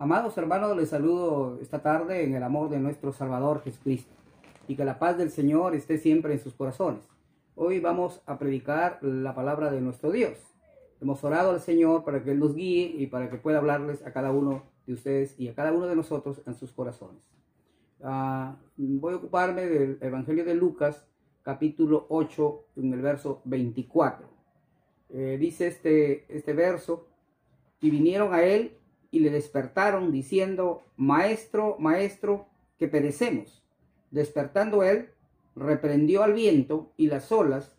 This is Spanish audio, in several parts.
Amados hermanos, les saludo esta tarde en el amor de nuestro Salvador Jesucristo y que la paz del Señor esté siempre en sus corazones. Hoy vamos a predicar la palabra de nuestro Dios. Hemos orado al Señor para que Él nos guíe y para que pueda hablarles a cada uno de ustedes y a cada uno de nosotros en sus corazones. Uh, voy a ocuparme del Evangelio de Lucas, capítulo 8, en el verso 24. Eh, dice este, este verso, y vinieron a Él y le despertaron diciendo, Maestro, Maestro, que perecemos. Despertando él, reprendió al viento y las olas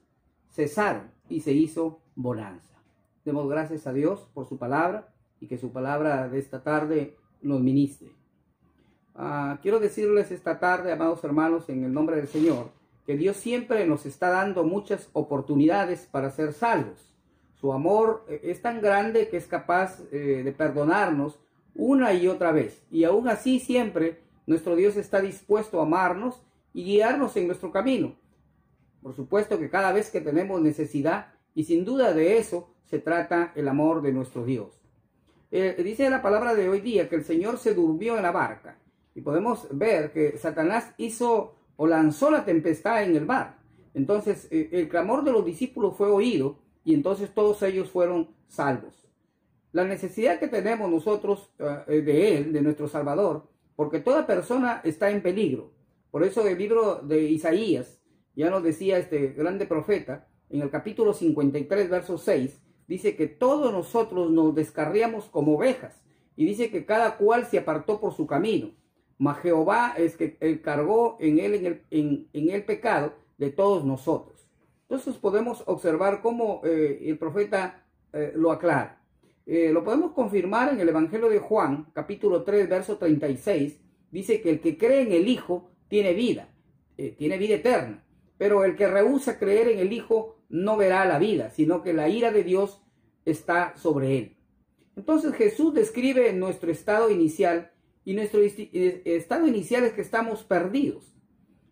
cesaron y se hizo bonanza. Demos gracias a Dios por su palabra y que su palabra de esta tarde nos ministre. Ah, quiero decirles esta tarde, amados hermanos, en el nombre del Señor, que Dios siempre nos está dando muchas oportunidades para ser salvos. Su amor eh, es tan grande que es capaz eh, de perdonarnos una y otra vez. Y aún así siempre nuestro Dios está dispuesto a amarnos y guiarnos en nuestro camino. Por supuesto que cada vez que tenemos necesidad, y sin duda de eso se trata el amor de nuestro Dios. Eh, dice la palabra de hoy día que el Señor se durmió en la barca. Y podemos ver que Satanás hizo o lanzó la tempestad en el mar. Entonces el clamor de los discípulos fue oído y entonces todos ellos fueron salvos. La necesidad que tenemos nosotros eh, de Él, de nuestro Salvador, porque toda persona está en peligro. Por eso el libro de Isaías, ya nos decía este grande profeta, en el capítulo 53, verso 6, dice que todos nosotros nos descarriamos como ovejas, y dice que cada cual se apartó por su camino. Mas Jehová es que él cargó en él en el, en el pecado de todos nosotros. Entonces podemos observar cómo eh, el profeta eh, lo aclara. Eh, lo podemos confirmar en el Evangelio de Juan, capítulo 3, verso 36. Dice que el que cree en el Hijo tiene vida, tiene vida eterna. Pero el que rehúsa creer en el Hijo no verá la vida, sino que la ira de Dios está sobre él. Entonces Jesús describe nuestro estado inicial y nuestro estado inicial es que estamos perdidos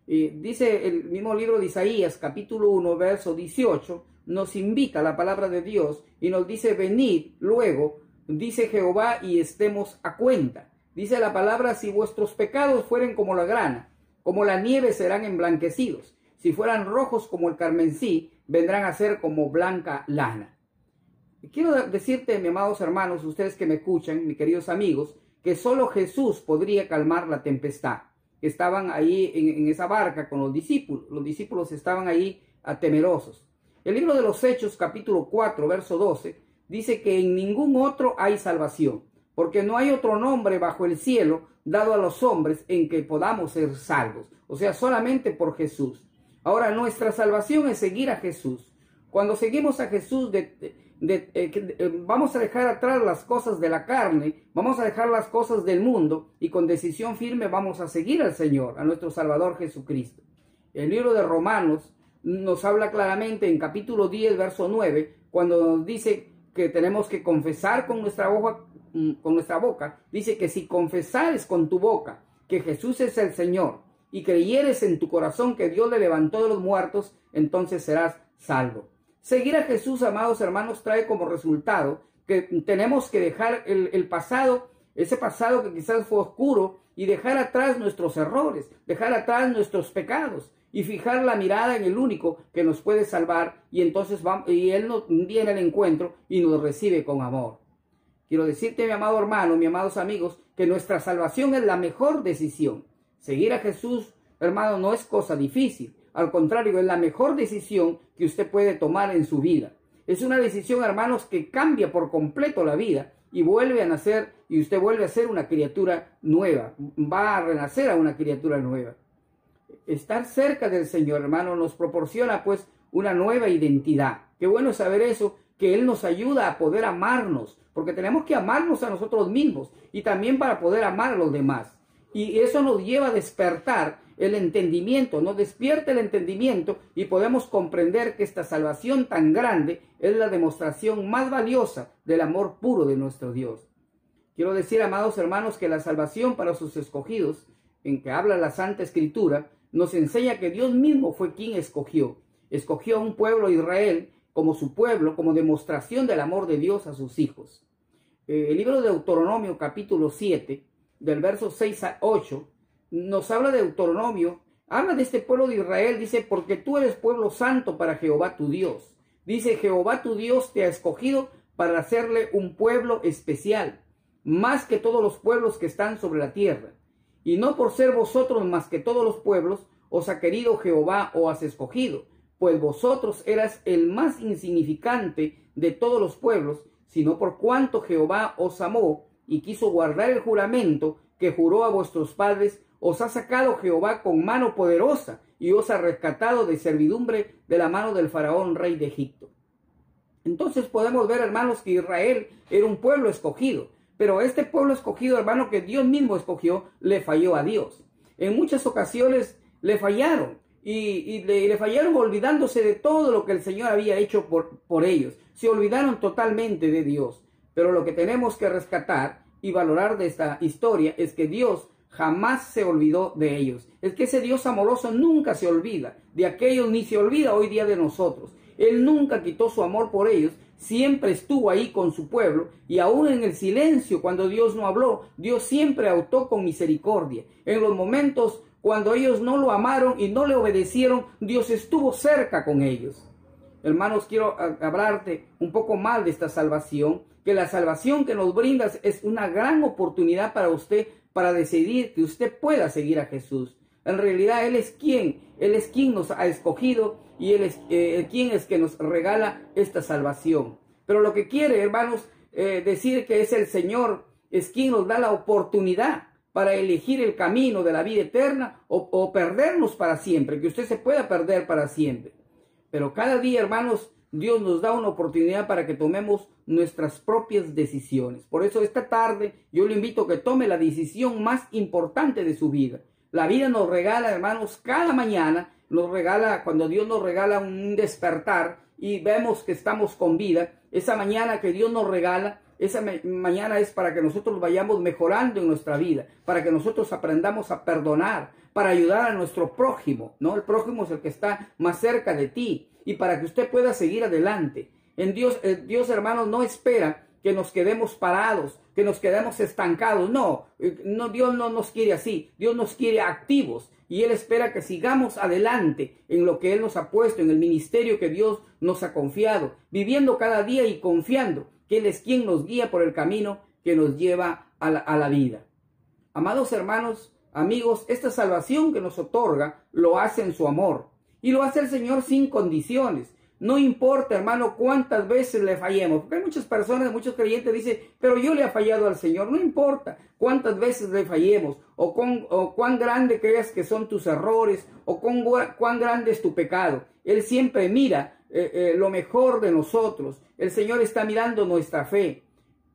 dice el mismo libro de Isaías, capítulo 1, verso 18, nos invita a la palabra de Dios y nos dice, venid luego, dice Jehová, y estemos a cuenta. Dice la palabra, si vuestros pecados fueren como la grana, como la nieve serán emblanquecidos. Si fueran rojos como el carmesí, vendrán a ser como blanca lana. Quiero decirte, mis amados hermanos, ustedes que me escuchan, mis queridos amigos, que solo Jesús podría calmar la tempestad estaban ahí en, esa barca con los discípulos. Los discípulos estaban ahí temerosos. El libro de los Hechos, capítulo 4, verso 12, dice que en ningún otro hay salvación, porque no hay otro nombre bajo el cielo dado a los hombres en que podamos ser salvos. O sea, solamente por Jesús. Ahora, nuestra salvación es seguir a Jesús. Cuando seguimos a Jesús, de, eh, eh, vamos a dejar atrás las cosas de la carne, vamos a dejar las cosas del mundo y con decisión firme vamos a seguir al Señor, a nuestro Salvador Jesucristo. El libro de Romanos nos habla claramente en capítulo 10, verso 9, cuando nos dice que tenemos que confesar con nuestra boca, mm, con nuestra boca, dice que si confesares con tu boca que Jesús es el Señor y creyeres en tu corazón que Dios le levantó de los muertos, entonces serás salvo. Seguir a Jesús, amados hermanos, trae como resultado que tenemos que dejar el, pasado, ese pasado que quizás fue oscuro, y dejar atrás nuestros errores, dejar atrás nuestros pecados y fijar la mirada en el único que nos puede salvar y entonces vamos, y Él nos viene al encuentro y nos recibe con amor. Quiero decirte, mi amado hermano, mis amados amigos, que nuestra salvación es la mejor decisión. Seguir a Jesús, hermano, no es cosa difícil. Al contrario, es la mejor decisión que usted puede tomar en su vida. Es una decisión, hermanos, que cambia por completo la vida y vuelve a nacer y usted vuelve a ser una criatura nueva. Va a renacer a una criatura nueva. Estar cerca del Señor, hermano, nos proporciona pues una nueva identidad. Qué bueno saber eso, que Él nos ayuda a poder amarnos, porque tenemos que amarnos a nosotros mismos y también para poder amar a los demás. Y eso nos lleva a despertar el entendimiento, nos despierta el entendimiento y podemos comprender que esta salvación tan grande es la demostración más valiosa del amor puro de nuestro Dios. Quiero decir, amados hermanos, que la salvación para sus escogidos, en que habla la Santa Escritura, nos enseña que Dios mismo fue quien escogió. Escogió a un pueblo Israel como su pueblo, como demostración del amor de Dios a sus hijos. eh, el libro de Deuteronomio capítulo 7, del verso 6 a 8, nos habla de Deuteronomio, habla de este pueblo de Israel, dice, porque tú eres pueblo santo para Jehová tu Dios. Dice, Jehová tu Dios te ha escogido para hacerle un pueblo especial, más que todos los pueblos que están sobre la tierra. Y no por ser vosotros más que todos los pueblos, os ha querido Jehová o has escogido, pues vosotros eras el más insignificante de todos los pueblos, sino por cuanto Jehová os amó y quiso guardar el juramento que juró a vuestros padres, os ha sacado Jehová con mano poderosa y os ha rescatado de servidumbre de la mano del faraón rey de Egipto. Entonces podemos ver, hermanos, que Israel era un pueblo escogido, pero este pueblo escogido, hermano, que Dios mismo escogió, le falló a Dios. En muchas ocasiones le fallaron y, le, fallaron olvidándose de todo lo que el Señor había hecho por, por ellos. Se olvidaron totalmente de Dios. Pero lo que tenemos que rescatar y valorar de esta historia es que Dios jamás se olvidó de ellos. Es que ese Dios amoroso nunca se olvida de aquellos ni se olvida hoy día de nosotros. Él nunca quitó su amor por ellos, siempre estuvo ahí con su pueblo y aún en el silencio cuando Dios no habló, Dios siempre autó con misericordia. En los momentos cuando ellos no lo amaron y no le obedecieron, Dios estuvo cerca con ellos. Hermanos, quiero hablarte un poco más de esta salvación, que la salvación que nos brindas es una gran oportunidad para usted para decidir que usted pueda seguir a Jesús. En realidad Él es quien, Él es quien nos ha escogido y Él es eh, quien es que nos regala esta salvación. Pero lo que quiere, hermanos, eh, decir que es el Señor, es quien nos da la oportunidad para elegir el camino de la vida eterna o, o perdernos para siempre, que usted se pueda perder para siempre. Pero cada día, hermanos, Dios nos da una oportunidad para que tomemos nuestras propias decisiones. Por eso esta tarde yo le invito a que tome la decisión más importante de su vida. La vida nos regala, hermanos, cada mañana, nos regala, cuando Dios nos regala un despertar y vemos que estamos con vida, esa mañana que Dios nos regala, esa mañana es para que nosotros vayamos mejorando en nuestra vida, para que nosotros aprendamos a perdonar, para ayudar a nuestro prójimo, ¿no? El prójimo es el que está más cerca de ti y para que usted pueda seguir adelante. En Dios, eh, Dios hermanos no espera que nos quedemos parados, que nos quedemos estancados. No, eh, no, Dios no nos quiere así. Dios nos quiere activos y Él espera que sigamos adelante en lo que Él nos ha puesto, en el ministerio que Dios nos ha confiado, viviendo cada día y confiando que Él es quien nos guía por el camino que nos lleva a la, vida. Amados hermanos, amigos, esta salvación que nos otorga lo hace en su amor. Y lo hace el Señor sin condiciones. No importa, hermano, cuántas veces le fallemos. Porque hay muchas personas, muchos creyentes dicen, pero yo le he fallado al Señor. No importa cuántas veces le fallemos, o, cuán grande creas que son tus errores, o cuán, cuán grande es tu pecado. Él siempre mira eh, eh, lo mejor de nosotros. El Señor está mirando nuestra fe.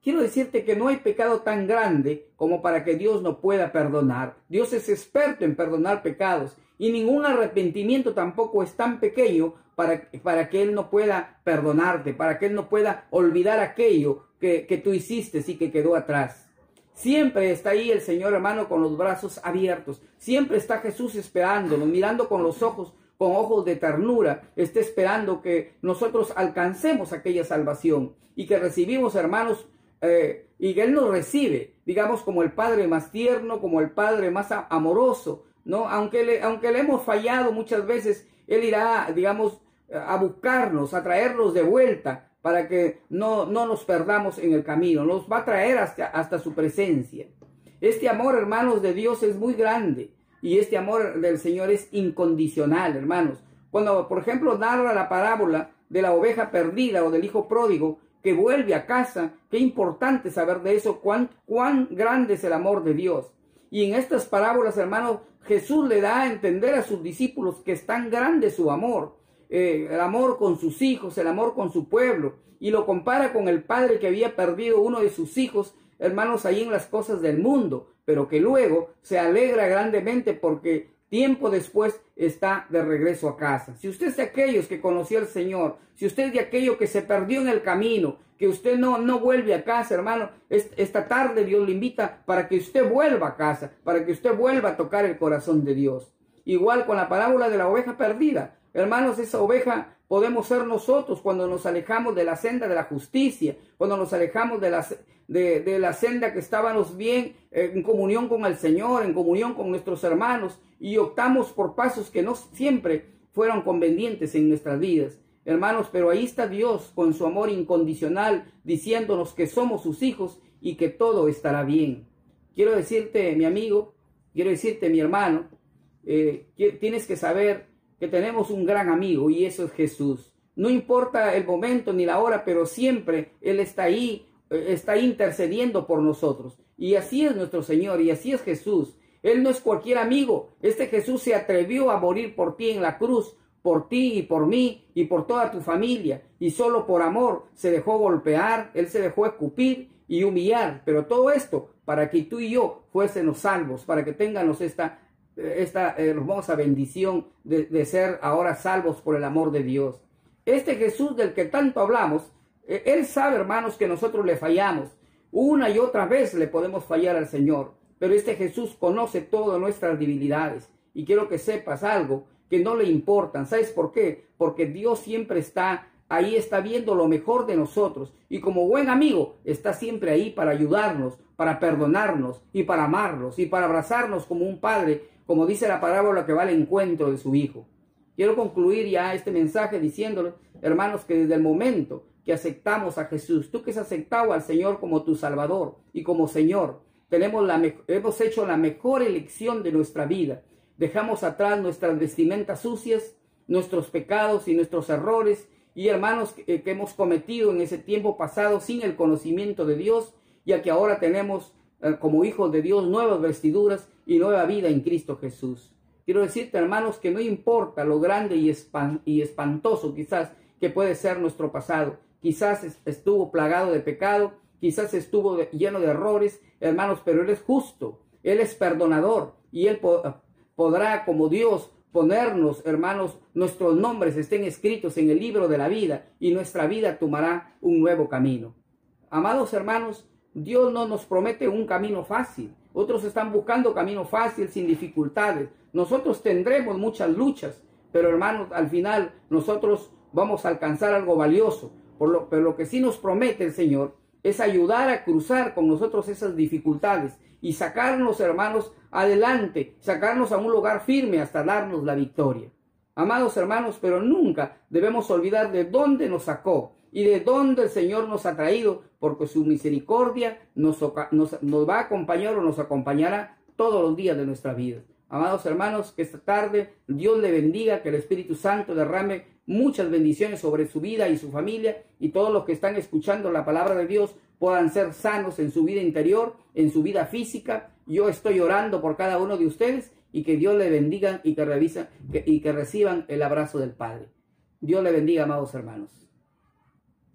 Quiero decirte que no hay pecado tan grande como para que Dios no pueda perdonar. Dios es experto en perdonar pecados y ningún arrepentimiento tampoco es tan pequeño para, para que Él no pueda perdonarte, para que Él no pueda olvidar aquello que, que tú hiciste y que quedó atrás. Siempre está ahí el Señor hermano con los brazos abiertos. Siempre está Jesús esperándonos, mirando con los ojos, con ojos de ternura. Está esperando que nosotros alcancemos aquella salvación y que recibimos, hermanos, eh, y que Él nos recibe, digamos, como el Padre más tierno, como el Padre más amoroso, ¿no? Aunque le, aunque le hemos fallado muchas veces, Él irá, digamos, a buscarnos, a traernos de vuelta para que no, no nos perdamos en el camino. Nos va a traer hasta, hasta su presencia. Este amor, hermanos, de Dios es muy grande y este amor del Señor es incondicional, hermanos. Cuando, por ejemplo, narra la parábola de la oveja perdida o del hijo pródigo, que vuelve a casa. Qué importante saber de eso, cuán, cuán grande es el amor de Dios. Y en estas parábolas, hermanos, Jesús le da a entender a sus discípulos que es tan grande su amor, eh, el amor con sus hijos, el amor con su pueblo, y lo compara con el padre que había perdido uno de sus hijos, hermanos, ahí en las cosas del mundo, pero que luego se alegra grandemente porque tiempo después está de regreso a casa. Si usted es de aquellos que conoció al Señor, si usted es de aquello que se perdió en el camino, que usted no, no vuelve a casa, hermano, esta tarde Dios le invita para que usted vuelva a casa, para que usted vuelva a tocar el corazón de Dios. Igual con la parábola de la oveja perdida. Hermanos, esa oveja podemos ser nosotros cuando nos alejamos de la senda de la justicia, cuando nos alejamos de la, de, la senda que estábamos bien eh, en comunión con el Señor, en comunión con nuestros hermanos y optamos por pasos que no siempre fueron convenientes en nuestras vidas. Hermanos, pero ahí está Dios con su amor incondicional diciéndonos que somos sus hijos y que todo estará bien. Quiero decirte, mi amigo, quiero decirte, mi hermano, eh, tienes que saber que tenemos un gran amigo y eso es Jesús. No importa el momento ni la hora, pero siempre Él está ahí, eh, está intercediendo por nosotros. Y así es nuestro Señor y así es Jesús. Él no es cualquier amigo. Este Jesús se atrevió a morir por ti en la cruz, por ti y por mí y por toda tu familia. Y solo por amor se dejó golpear, Él se dejó escupir y humillar. Pero todo esto para que tú y yo fuésemos salvos, para que tengamos esta esta hermosa bendición de, ser ahora salvos por el amor de Dios. Este Jesús del que tanto hablamos, eh, Él sabe, hermanos, que nosotros le fallamos. Una y otra vez le podemos fallar al Señor, pero este Jesús conoce todas nuestras debilidades. Y quiero que sepas algo que no le importan. ¿Sabes por qué? Porque Dios siempre está ahí, está viendo lo mejor de nosotros. Y como buen amigo, está siempre ahí para ayudarnos, para perdonarnos y para amarnos y para abrazarnos como un padre como dice la parábola que va al encuentro de su Hijo. Quiero concluir ya este mensaje diciéndole, hermanos, que desde el momento que aceptamos a Jesús, tú que has aceptado al Señor como tu Salvador y como Señor, tenemos la, hemos hecho la mejor elección de nuestra vida. Dejamos atrás nuestras vestimentas sucias, nuestros pecados y nuestros errores y hermanos que, que hemos cometido en ese tiempo pasado sin el conocimiento de Dios, ya que ahora tenemos eh, como hijos de Dios nuevas vestiduras y nueva vida en Cristo Jesús. Quiero decirte, hermanos, que no importa lo grande y, espantoso quizás que puede ser nuestro pasado. Quizás estuvo plagado de pecado, quizás estuvo lleno de errores, hermanos, pero Él es justo, Él es perdonador y Él podrá, como Dios, ponernos, hermanos, nuestros nombres estén escritos en el libro de la vida y nuestra vida tomará un nuevo camino. Amados hermanos, Dios no nos promete un camino fácil. Otros están buscando camino fácil sin dificultades. Nosotros tendremos muchas luchas, pero hermanos, al final nosotros vamos a alcanzar algo valioso. Por lo, pero lo que sí nos promete el Señor es ayudar a cruzar con nosotros esas dificultades y sacarnos, hermanos, adelante, sacarnos a un lugar firme hasta darnos la victoria. Amados hermanos, pero nunca debemos olvidar de dónde nos sacó y de dónde el Señor nos ha traído, porque su misericordia nos, nos, va a acompañar o nos acompañará todos los días de nuestra vida. Amados hermanos, que esta tarde Dios le bendiga, que el Espíritu Santo derrame muchas bendiciones sobre su vida y su familia y todos los que están escuchando la palabra de Dios puedan ser sanos en su vida interior, en su vida física. Yo estoy orando por cada uno de ustedes y que Dios le bendiga y que, revisa, y que reciban el abrazo del Padre. Dios le bendiga, amados hermanos.